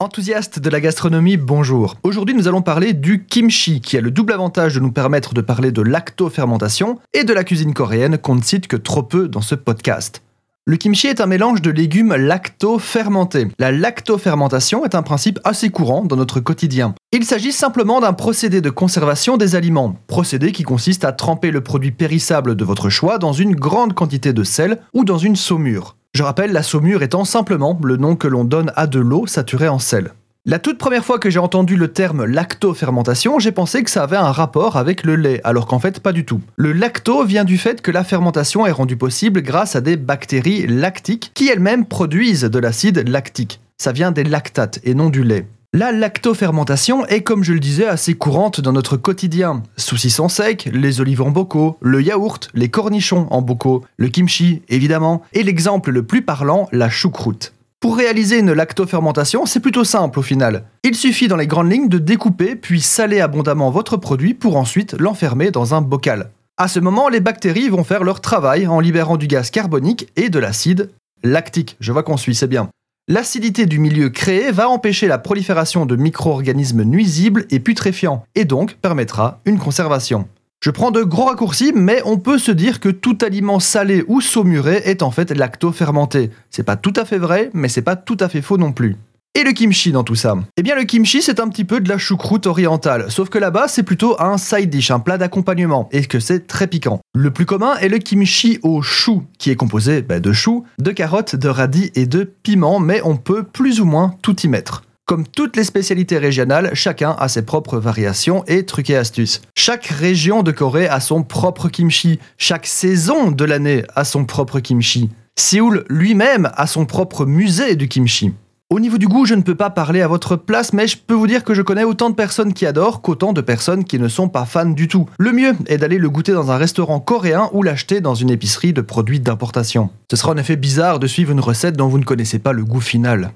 Enthousiaste de la gastronomie, bonjour. Aujourd'hui, nous allons parler du kimchi, qui a le double avantage de nous permettre de parler de lactofermentation et de la cuisine coréenne qu'on ne cite que trop peu dans ce podcast. Le kimchi est un mélange de légumes lacto-fermentés. La lactofermentation est un principe assez courant dans notre quotidien. Il s'agit simplement d'un procédé de conservation des aliments, procédé qui consiste à tremper le produit périssable de votre choix dans une grande quantité de sel ou dans une saumure. Je rappelle la saumure étant simplement le nom que l'on donne à de l'eau saturée en sel. La toute première fois que j'ai entendu le terme lactofermentation, j'ai pensé que ça avait un rapport avec le lait, alors qu'en fait pas du tout. Le lacto vient du fait que la fermentation est rendue possible grâce à des bactéries lactiques qui elles-mêmes produisent de l'acide lactique. Ça vient des lactates et non du lait. La lactofermentation est, comme je le disais, assez courante dans notre quotidien. Saucissons secs, les olives en bocaux, le yaourt, les cornichons en bocaux, le kimchi, évidemment, et l'exemple le plus parlant, la choucroute. Pour réaliser une lactofermentation, c'est plutôt simple au final. Il suffit dans les grandes lignes de découper puis saler abondamment votre produit pour ensuite l'enfermer dans un bocal. À ce moment, les bactéries vont faire leur travail en libérant du gaz carbonique et de l'acide lactique. Je vois qu'on suit, c'est bien. L'acidité du milieu créé va empêcher la prolifération de micro-organismes nuisibles et putréfiants, et donc permettra une conservation. Je prends de gros raccourcis, mais on peut se dire que tout aliment salé ou saumuré est en fait lacto-fermenté. C'est pas tout à fait vrai, mais c'est pas tout à fait faux non plus. Et le kimchi dans tout ça Eh bien le kimchi c'est un petit peu de la choucroute orientale, sauf que là-bas c'est plutôt un side dish, un plat d'accompagnement, et que c'est très piquant. Le plus commun est le kimchi au chou, qui est composé bah, de choux, de carottes, de radis et de piments, mais on peut plus ou moins tout y mettre. Comme toutes les spécialités régionales, chacun a ses propres variations et trucs et astuces. Chaque région de Corée a son propre kimchi, chaque saison de l'année a son propre kimchi. Séoul lui-même a son propre musée du kimchi. Au niveau du goût, je ne peux pas parler à votre place, mais je peux vous dire que je connais autant de personnes qui adorent qu'autant de personnes qui ne sont pas fans du tout. Le mieux est d'aller le goûter dans un restaurant coréen ou l'acheter dans une épicerie de produits d'importation. Ce sera en effet bizarre de suivre une recette dont vous ne connaissez pas le goût final.